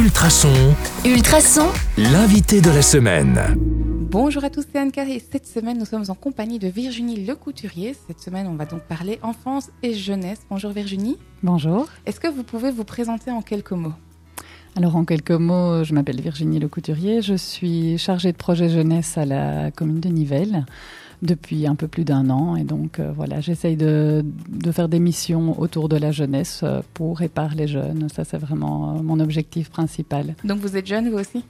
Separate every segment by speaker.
Speaker 1: Ultrason.
Speaker 2: Ultrason.
Speaker 1: L'invité de la semaine.
Speaker 3: Bonjour à tous, c'est Anne et cette semaine nous sommes en compagnie de Virginie Lecouturier. Cette semaine on va donc parler enfance et jeunesse. Bonjour Virginie.
Speaker 4: Bonjour.
Speaker 3: Est-ce que vous pouvez vous présenter en quelques mots?
Speaker 4: Alors en quelques mots, je m'appelle Virginie Lecouturier, je suis chargée de projet jeunesse à la commune de Nivelles depuis un peu plus d'un an. Et donc, euh, voilà, j'essaye de, de, faire des missions autour de la jeunesse euh, pour et par les jeunes. Ça, c'est vraiment euh, mon objectif principal.
Speaker 3: Donc, vous êtes jeune, vous aussi?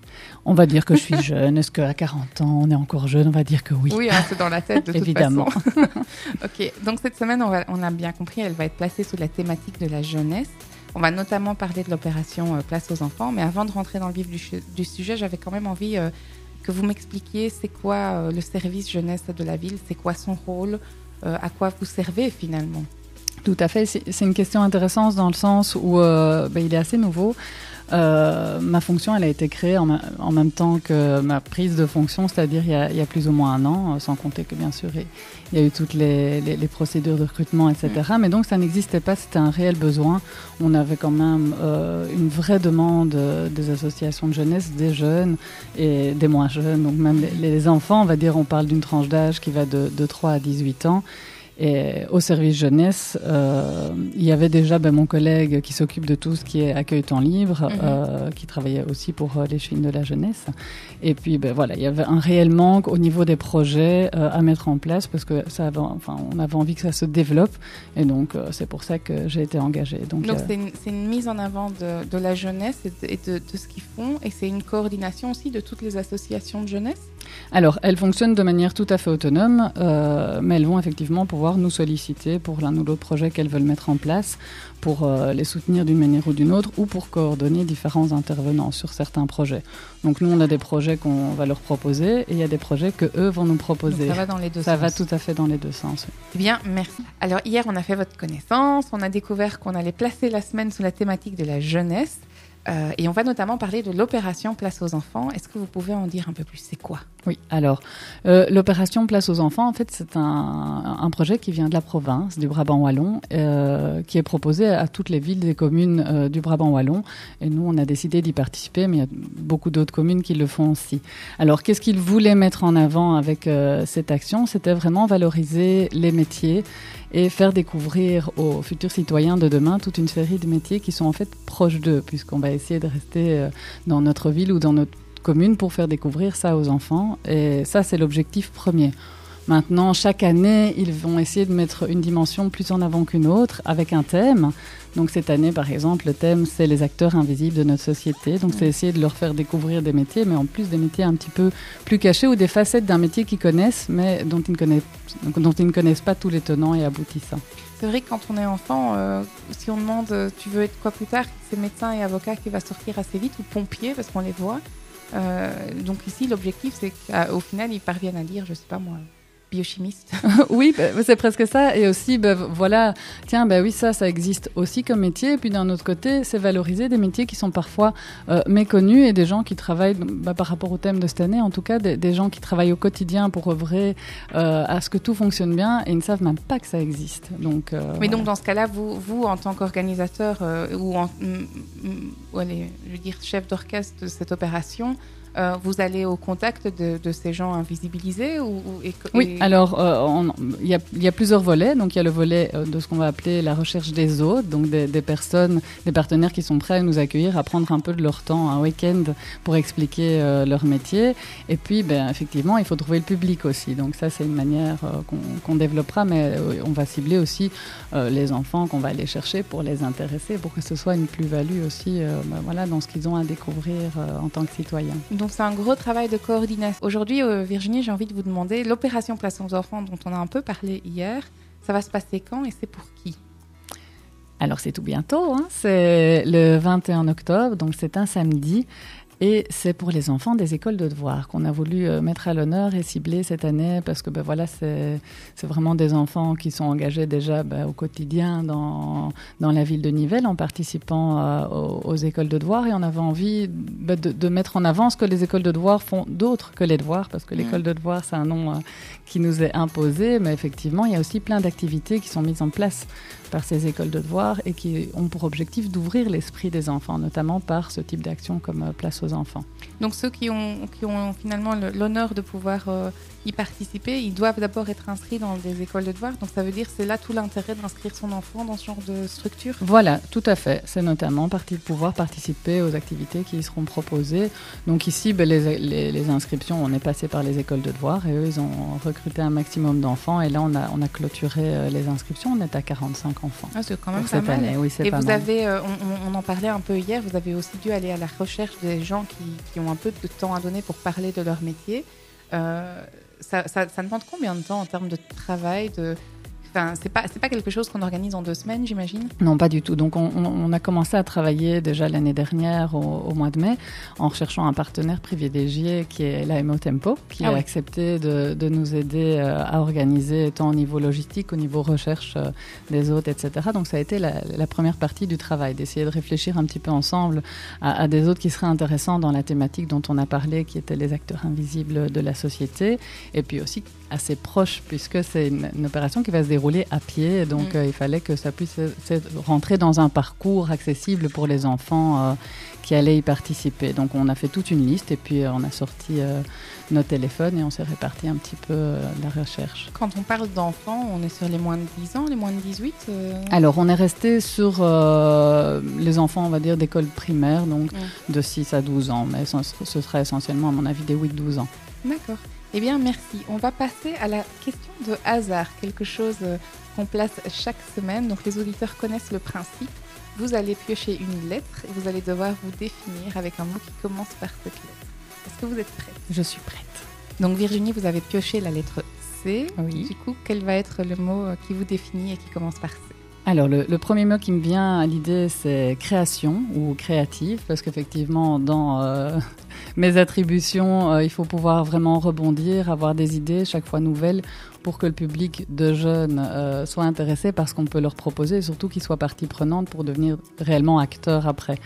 Speaker 4: On va dire que je suis jeune. Est-ce qu'à 40 ans, on est encore jeune? On va dire que oui.
Speaker 3: Oui, hein, c'est dans la tête, de
Speaker 4: Évidemment.
Speaker 3: toute façon. ok, donc cette semaine, on, va, on a bien compris, elle va être placée sous la thématique de la jeunesse. On va notamment parler de l'opération Place aux enfants, mais avant de rentrer dans le vif du, du sujet, j'avais quand même envie que vous m'expliquiez c'est quoi euh, le service jeunesse de la ville, c'est quoi son rôle, euh, à quoi vous servez finalement?
Speaker 4: Tout à fait, c'est une question intéressante dans le sens où euh, ben, il est assez nouveau. Euh, ma fonction, elle a été créée en, en, même temps que ma prise de fonction, c'est-à-dire il, il, y a plus ou moins un an, sans compter que bien sûr il y a eu toutes les, les, les procédures de recrutement, etc. Mm. Mais donc ça n'existait pas, c'était un réel besoin. On avait quand même euh, une vraie demande des associations de jeunesse, des jeunes et des moins jeunes, donc même les, les enfants, on va dire, on parle d'une tranche d'âge qui va de, de 3 à 18 ans. Et au service jeunesse, euh, il y avait déjà ben, mon collègue qui s'occupe de tout ce qui est accueil temps libre, -hmm. euh, qui travaillait aussi pour euh, les chines de la jeunesse. Et puis ben, voilà, il y avait un réel manque au niveau des projets euh, à mettre en place parce que ça avait, enfin, on avait envie que ça se développe. Et donc c'est pour ça que j'ai été engagée.
Speaker 3: Donc c'est une, une, mise en avant de, de la jeunesse et de, et de, de ce qu'ils font. Et c'est une coordination aussi de toutes les associations de jeunesse?
Speaker 4: Alors, elles fonctionnent de manière tout à fait autonome, euh, mais elles vont effectivement pouvoir nous solliciter pour l'un ou l'autre projet qu'elles veulent mettre en place, pour euh, les soutenir d'une manière ou d'une autre, ou pour coordonner différents intervenants sur certains projets. Donc nous, on a des projets qu'on va leur proposer, et il y a des projets que eux vont nous proposer.
Speaker 3: Donc ça va dans les deux
Speaker 4: ça
Speaker 3: sens.
Speaker 4: va tout à fait dans les deux sens. Oui.
Speaker 3: Eh bien, merci. Alors hier, on a fait votre connaissance, on a découvert qu'on allait placer la semaine sous la thématique de la jeunesse. Euh, et on va notamment parler de l'opération Place aux enfants. Est-ce que vous pouvez en dire un peu plus? C'est quoi?
Speaker 4: Oui, alors, euh, l'opération Place aux enfants, en fait, c'est un, projet qui vient de la province, du Brabant Wallon, euh, qui est proposé à toutes les villes et communes du Brabant Wallon. Et nous, on a décidé d'y participer, mais il y a beaucoup d'autres communes qui le font aussi. Alors, qu'est-ce qu'ils voulaient mettre en avant avec cette action? C'était vraiment valoriser les métiers et faire découvrir aux futurs citoyens de demain toute une série de métiers qui sont en fait proches d'eux, puisqu'on va essayer de rester euh, dans notre ville ou dans notre commune pour faire découvrir ça aux enfants. Et ça, c'est l'objectif premier. Maintenant, chaque année, ils vont essayer de mettre une dimension plus en avant qu'une autre avec un thème. Donc cette année, par exemple, le thème, c'est les acteurs invisibles de notre société. Donc c'est essayer de leur faire découvrir des métiers, mais en plus des métiers un petit peu plus cachés ou des facettes d'un métier qu'ils connaissent, mais dont ils, ne connaissent, dont ils ne connaissent pas tous les tenants et aboutissants.
Speaker 3: C'est vrai que quand on est enfant, euh, si on demande euh, tu veux être quoi plus tard, c'est médecin et avocat qui va sortir assez vite, ou pompier, parce qu'on les voit. Euh, donc ici, l'objectif, c'est qu'au final, ils parviennent à dire, je sais pas moi, biochimiste.
Speaker 4: oui, bah, c'est presque ça. Et aussi, bah, voilà, tiens, bah oui, ça, ça existe aussi comme métier. Et puis d'un autre côté, c'est valoriser des métiers qui sont parfois euh, méconnus et des gens qui travaillent, bah, par rapport au thème de cette année, en tout cas, des, des gens qui travaillent au quotidien pour œuvrer euh, à ce que tout fonctionne bien et ils ne savent même pas que ça existe. Donc, euh,
Speaker 3: Mais voilà. donc, dans ce cas-là, vous, vous, en tant qu'organisateur ou, en, ou allez, je veux dire, chef d'orchestre de cette opération, euh, vous allez au contact de, de ces gens invisibilisés ou, ou et,
Speaker 4: Oui, alors il euh, y, y, a plusieurs volets. Donc il y a le volet euh, de ce qu'on va appeler la recherche des autres, donc des, des, personnes, des partenaires qui sont prêts à nous accueillir, à prendre un peu de leur temps, un week-end pour expliquer leur métier. Et puis, ben, effectivement, il faut trouver le public aussi. Donc ça, c'est une manière qu'on qu développera, mais on va cibler aussi les enfants qu'on va aller chercher pour les intéresser, pour que ce soit une plus-value aussi ben, voilà, dans ce qu'ils ont à découvrir en tant que citoyens.
Speaker 3: Donc c'est un gros travail de coordination. Aujourd'hui, euh, Virginie, j'ai envie de vous demander, l'opération Place aux enfants dont on a un peu parlé hier, ça va se passer quand et c'est pour qui?
Speaker 4: Alors c'est tout bientôt, hein c'est le 21 octobre, donc c'est un samedi. Et c'est pour les enfants des écoles de devoir qu'on a voulu euh, mettre à l'honneur et cibler cette année parce que ben, voilà, c'est vraiment des enfants qui sont engagés déjà ben, au quotidien dans, dans la ville de Nivelles en participant euh, aux, aux, écoles de devoir et on avait envie ben, de, de, mettre en avant ce que les écoles de devoir font d'autres que les devoirs parce que l'école de devoir c'est un nom euh, qui nous est imposé. Mais effectivement il y a aussi plein d'activités qui sont mises en place par ces écoles de devoir et qui ont pour objectif d'ouvrir l'esprit des enfants, notamment par ce type d'action comme euh, Place aux enfants.
Speaker 3: Donc ceux qui ont, qui ont finalement l'honneur de pouvoir euh, y participer, ils doivent d'abord être inscrits dans des écoles de devoir. Donc ça veut dire c'est là tout l'intérêt d'inscrire son enfant dans ce genre de structure
Speaker 4: Voilà, tout à fait. C'est notamment partie de pouvoir participer aux activités qui seront proposées. Donc ici, ben, les, les, inscriptions, on est passé par les écoles de devoir et eux, ils ont recruté un maximum d'enfants. Et là, on a, on a clôturé euh, les inscriptions. On est à 45 enfants.
Speaker 3: Ah, c'est quand même pas mal.
Speaker 4: oui,
Speaker 3: et
Speaker 4: vous
Speaker 3: avez, euh, on, en parlait un peu hier, vous avez aussi dû aller à la recherche des gens qui, qui ont un peu de temps à donner pour parler de leur métier. Euh, ça, ça, demande combien de temps en termes de travail, de, Enfin, c'est pas c'est pas quelque chose qu'on organise en deux semaines, j'imagine.
Speaker 4: Non, pas du tout. Donc, on, on, a commencé à travailler déjà l'année dernière au, mois de mai en recherchant un partenaire privilégié qui est l'AMO Tempo, qui ah a accepté de, de, nous aider euh, à organiser tant au niveau logistique, au niveau recherche euh, des hôtes, etc. Donc, ça a été la, la première partie du travail, d'essayer de réfléchir un petit peu ensemble à, à, des hôtes qui seraient intéressants dans la thématique dont on a parlé, qui étaient les acteurs invisibles de la société, et puis aussi assez proche puisque c'est une, opération qui va se dérouler à pied. Donc mm. euh, il fallait que ça puisse rentrer dans un parcours accessible pour les enfants euh, qui allaient y participer. Donc on a fait toute une liste et puis euh, on a sorti nos téléphones et on s'est réparti un petit peu la recherche.
Speaker 3: Quand on parle d'enfants, on est sur les moins de 10 ans, les moins de 18
Speaker 4: Alors on est resté sur les enfants, on va dire, d'école primaire, donc mm. de 6 à 12 ans. Mais ce serait essentiellement, à mon avis, des 8-12 ans.
Speaker 3: D'accord. Eh bien, merci. On va passer à la question de hasard, quelque chose euh, qu'on place chaque semaine. Donc, les auditeurs connaissent le principe. Vous allez piocher une lettre et vous allez devoir vous définir avec un mot qui commence par cette lettre. Est-ce que vous êtes prête?
Speaker 4: Je suis prête.
Speaker 3: Donc, Virginie, vous avez pioché la lettre C.
Speaker 4: Oui.
Speaker 3: Du coup, quel va être le mot euh, qui vous définit et qui commence par C?
Speaker 4: Alors, le, premier mot qui me vient à l'idée, c'est création ou créative, parce qu'effectivement, dans euh, mes attributions, euh, il faut pouvoir vraiment rebondir, avoir des idées chaque fois nouvelles pour que le public de jeunes euh, soit intéressé par ce qu'on peut leur proposer et surtout qu'ils soient partie prenante pour devenir réellement acteurs après.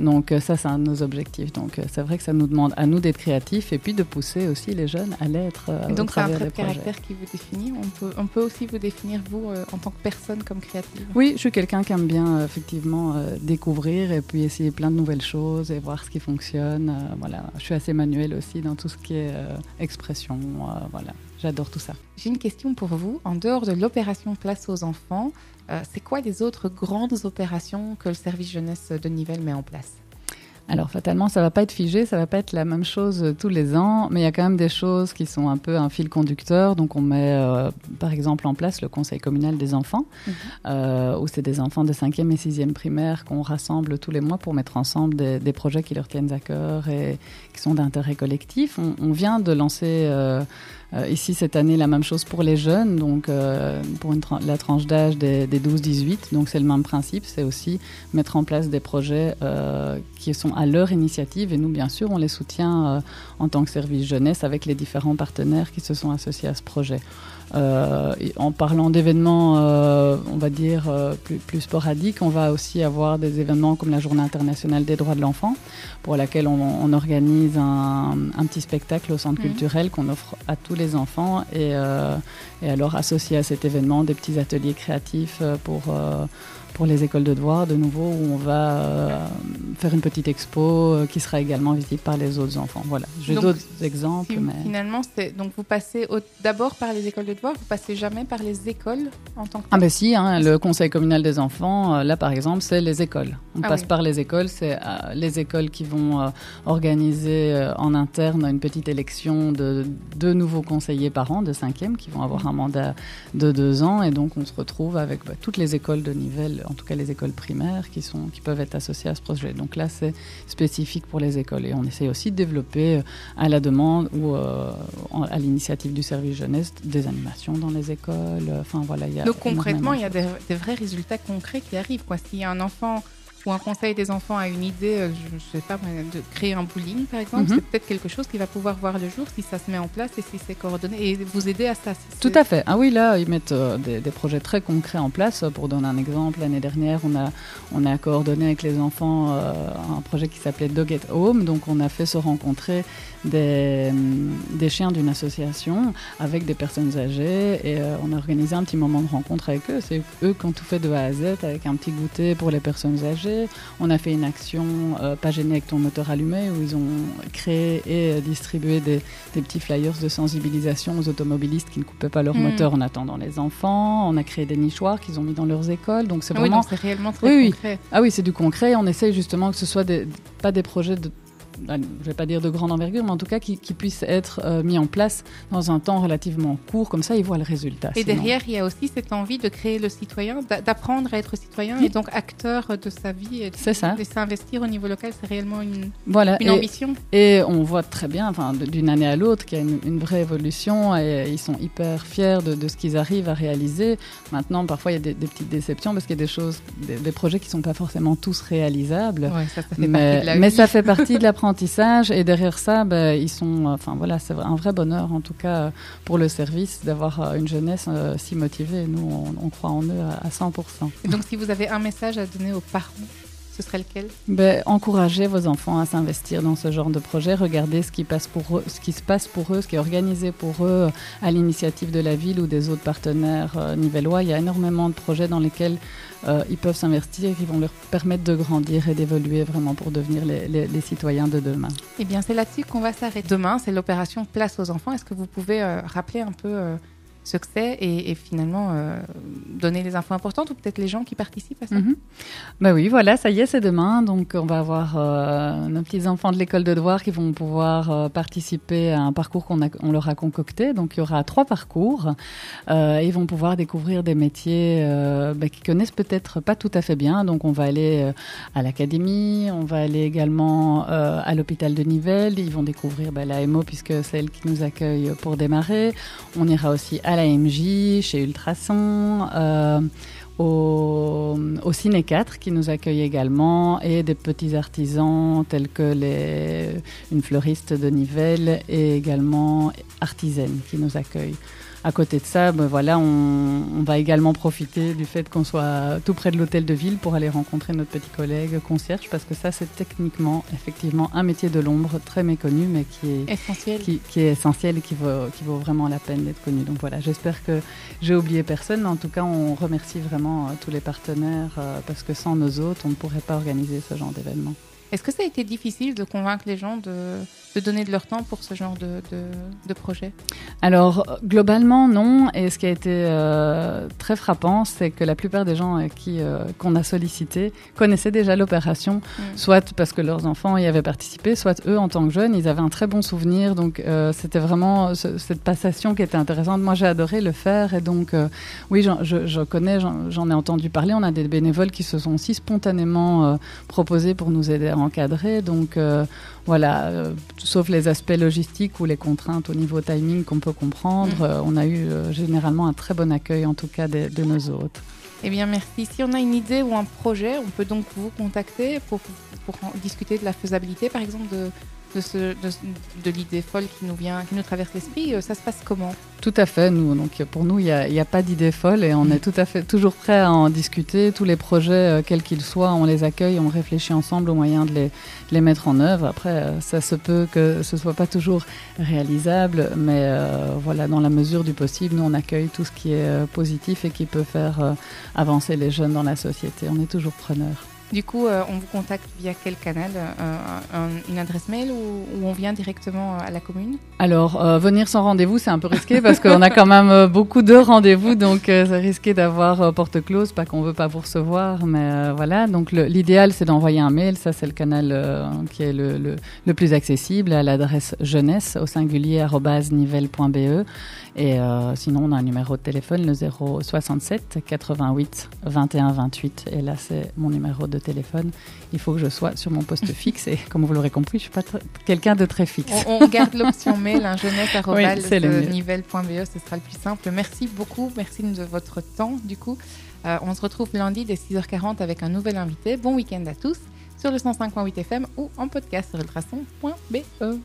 Speaker 4: Donc euh, ça, c'est un de nos objectifs. Donc euh, c'est vrai que ça nous demande à nous d'être créatifs et puis de pousser aussi les jeunes à l'être.
Speaker 3: Euh, donc c'est un trait de caractère qui vous définit. On peut, on peut aussi vous définir vous en tant que personne comme créative.
Speaker 4: Oui, je suis quelqu'un qui aime bien effectivement découvrir et puis essayer plein de nouvelles choses et voir ce qui fonctionne. voilà, je suis assez manuel aussi dans tout ce qui est expression. voilà. J'adore tout ça.
Speaker 3: J'ai une question pour vous. En dehors de l'opération Place aux enfants, euh, c'est quoi les autres grandes opérations que le service jeunesse de Nivelles met en place?
Speaker 4: Alors fatalement, ça va pas être figé, ça va pas être la même chose euh, tous les ans, mais il y a quand même des choses qui sont un peu un fil conducteur. Donc on met euh, par exemple en place le conseil communal des enfants, mhm. où c'est des enfants de 5e et 6e primaire qu'on rassemble tous les mois pour mettre ensemble des, projets qui leur tiennent à cœur et qui sont d'intérêt collectif. On, vient de lancer euh, ici, cette année, la même chose pour les jeunes, donc euh, pour une la tranche d'âge des, 12-18. Donc c'est le même principe, c'est aussi mettre en place des projets euh, qui sont à leur initiative. Et nous, bien sûr, on les soutient en tant que service jeunesse avec les différents partenaires qui se sont associés à ce projet. Euh, en parlant d'événements, euh, on va dire, euh, plus, plus, sporadiques, on va aussi avoir des événements comme la Journée internationale des droits de l'enfant, pour laquelle on, on organise un, un, petit spectacle au centre mhm. culturel qu'on offre à tous les enfants. Et, et, alors, associé à cet événement, des petits ateliers créatifs pour pour les écoles de devoir, de nouveau, où on va euh, faire une petite expo euh, qui sera également visible par les autres enfants. Voilà, j'ai d'autres exemples. mais...
Speaker 3: Finalement, donc vous passez d'abord par les écoles de devoir, vous passez jamais par les écoles en tant que.
Speaker 4: Ah ben si, hein, le conseil communal des enfants, euh, là par exemple, c'est les écoles. On ah passe par les écoles, c'est les écoles qui vont organiser en interne une petite élection de deux nouveaux conseillers par an de cinquième qui vont avoir un mandat de deux ans, et donc on se retrouve avec bah, toutes les écoles de Nivelles en tout cas les écoles primaires, qui, sont, qui peuvent être associées à ce projet. Donc là, c'est spécifique pour les écoles. Et on essaie aussi de développer euh, à la demande ou euh, à l'initiative du service jeunesse des animations dans les écoles. Enfin, voilà,
Speaker 3: Donc concrètement, il y a des, vrais résultats concrets qui arrivent. S'il y a un enfant ou un conseil des enfants a une idée, euh, je ne sais pas, de créer un bowling par exemple,
Speaker 4: Mhm.
Speaker 3: c'est peut-être quelque chose qui va pouvoir voir le jour si ça se met en place et si c'est coordonné et vous aider à ça.
Speaker 4: Tout à fait. Ah oui, là, ils mettent euh, des, des projets très concrets en place. Pour donner un exemple, l'année dernière, on a, on a coordonné avec les enfants euh, un projet qui s'appelait Dog at Home. Donc, on a fait se rencontrer des, des chiens d'une association avec des personnes âgées et euh, on a organisé un petit moment de rencontre avec eux. C'est eux qui ont tout fait de A à Z avec un petit goûter pour les personnes âgées. On a fait une action euh, Pas gêné avec ton moteur allumé où ils ont créé et euh, distribué des, des petits flyers de sensibilisation aux automobilistes qui ne coupaient pas leur
Speaker 3: Mm.
Speaker 4: moteur en attendant les enfants. On a créé des nichoirs qu'ils ont mis dans leurs écoles. Donc c'est
Speaker 3: Ah oui,
Speaker 4: vraiment
Speaker 3: c'est réellement très
Speaker 4: Oui, oui.
Speaker 3: concret.
Speaker 4: ah oui, c'est du concret. On essaye justement que ce soit des, pas des projets de je vais pas dire de grande envergure, mais en tout cas qui, qui puissent être euh, mis en place dans un temps relativement court, comme ça ils voient le résultat.
Speaker 3: Et
Speaker 4: sinon.
Speaker 3: derrière, il y a aussi cette envie de créer le citoyen, d'a- d'apprendre à être citoyen
Speaker 4: Oui.
Speaker 3: et donc acteur de sa vie. et de-
Speaker 4: C'est ça.
Speaker 3: Et s'investir au niveau local, c'est réellement une,
Speaker 4: Voilà.
Speaker 3: une
Speaker 4: Et-
Speaker 3: ambition.
Speaker 4: Et on voit très bien, enfin, de- d'une année à l'autre, qu'il y a une, une vraie évolution et ils sont hyper fiers de, de ce qu'ils arrivent à réaliser. Maintenant, parfois, il y a des, des petites déceptions parce qu'il y a des choses, des, des projets qui ne sont pas forcément tous réalisables.
Speaker 3: Ouais, ça, ça fait
Speaker 4: Mais,
Speaker 3: de
Speaker 4: mais ça fait partie de l'apprentissage et derrière ça, ben, ils sont, enfin voilà, c'est un vrai bonheur en tout cas euh, pour le service d'avoir euh, une jeunesse euh, si motivée. Nous, on, croit en eux à 100%.
Speaker 3: Et donc, si vous avez un message à donner aux parents, ce serait lequel
Speaker 4: Ben, encouragez vos enfants à s'investir dans ce genre de projet. Regardez ce qui, passe pour eux, ce qui se passe pour eux, ce qui est organisé pour eux à l'initiative de la ville ou des autres partenaires euh, nivellois. Il y a énormément de projets dans lesquels euh, ils peuvent s'investir, qui vont leur permettre de grandir et d'évoluer vraiment pour devenir les, les- les citoyens de demain.
Speaker 3: Eh bien, c'est là-dessus qu'on va s'arrêter. Demain, c'est l'opération Place aux enfants. Est-ce que vous pouvez euh, rappeler un peu euh, ce que c'est et, finalement euh, donner les infos importantes ou peut-être les gens qui participent à ça.
Speaker 4: Bah oui, voilà, ça y est, c'est demain. Donc, on va avoir euh, nos petits enfants de l'école de devoir qui vont pouvoir euh, participer à un parcours qu'on leur a concocté. Donc, il y aura trois parcours. Ils vont pouvoir découvrir des métiers bah, qu'ils connaissent peut-être pas tout à fait bien. Donc, on va aller à l'académie, on va aller également à l'hôpital de Nivelles. Ils vont découvrir bah, la MO puisque c'est elle qui nous accueille pour démarrer. On ira aussi la MJ, chez Ultrason. euh, au, Ciné 4 qui nous accueille également et des petits artisans tels que les, une fleuriste de Nivelles et également Artisaine qui nous accueille. À côté de ça, ben voilà, on, on va également profiter du fait qu'on soit tout près de l'hôtel de ville pour aller rencontrer notre petit collègue concierge parce que ça c'est techniquement effectivement un métier de l'ombre très méconnu mais qui est
Speaker 3: Essentiel.
Speaker 4: qui, qui est essentiel et qui vaut, qui vaut vraiment la peine d'être connu. Donc voilà, j'espère que j'ai oublié personne, mais en tout cas, on remercie vraiment euh, tous les partenaires euh, parce que sans nos autres, on ne pourrait pas organiser ce genre d'événement.
Speaker 3: Est-ce que ça a été difficile de convaincre les gens de, de donner de leur temps pour ce genre de, de, de projet?
Speaker 4: Alors, globalement, non. Et ce qui a été euh, très frappant, c'est que la plupart des gens euh, qui, euh, qu'on a sollicités connaissaient déjà l'opération,
Speaker 3: Mm.
Speaker 4: soit parce que leurs enfants y avaient participé, soit eux, en tant que jeunes, ils avaient un très bon souvenir. Donc, euh, c'était vraiment ce- cette passation qui était intéressante. Moi, j'ai adoré le faire. Et donc, oui, je, je connais, j'en, ai entendu parler. On a des bénévoles qui se sont aussi spontanément proposés pour nous aider à encadrer. Donc, euh, voilà, euh, sauf les aspects logistiques ou les contraintes au niveau timing qu'on peut comprendre,
Speaker 3: Mm.
Speaker 4: euh, on a eu généralement un très bon accueil, en tout cas de, de nos hôtes.
Speaker 3: Eh bien, merci. Si on a une idée ou un projet, on peut donc vous contacter pour, pour discuter de la faisabilité, par exemple, de, de, l'idée folle qui nous, vient, qui nous traverse l'esprit. Euh, Ça se passe comment?
Speaker 4: Tout à fait, donc pour nous, il n'y a, pas d'idée folle et on est tout à fait toujours prêt à en discuter. Tous les projets, euh, quels qu'ils soient, on les accueille, on réfléchit ensemble au moyen de les, mettre en œuvre. Après, euh, ça se peut que ce soit pas toujours réalisable, mais voilà, dans la mesure du possible, nous, on accueille tout ce qui est positif et qui peut faire avancer les jeunes dans la société. On est toujours preneurs.
Speaker 3: Du coup, euh, on vous contacte via quel canal Euh, un- Une adresse mail ou, on vient directement euh, à la commune?
Speaker 4: Alors, venir sans rendez-vous, c'est un peu risqué parce qu'on a quand même beaucoup de rendez-vous, donc c'est risqué d'avoir porte close, pas qu'on veut pas vous recevoir, mais voilà. Donc, l'idéal, c'est d'envoyer un mail. Ça, c'est le canal qui est le, le, plus accessible à l'adresse jeunesse au singulier nivelle.be. Et sinon, on a un numéro de téléphone, le 067 88 21 28. Et là, c'est mon numéro de de téléphone, il faut que je sois sur mon poste fixe. Et comme vous l'aurez compris, je suis pas quelqu'un de très fixe.
Speaker 3: On, garde l'option mail, hein, jeunesse.nivelle.be, ce sera le plus simple. Merci beaucoup, merci de votre temps. Du coup, euh, on se retrouve lundi dès 6h40 avec un nouvel invité. Bon week-end à tous sur le 105.8 FM ou en podcast sur ultrason.be.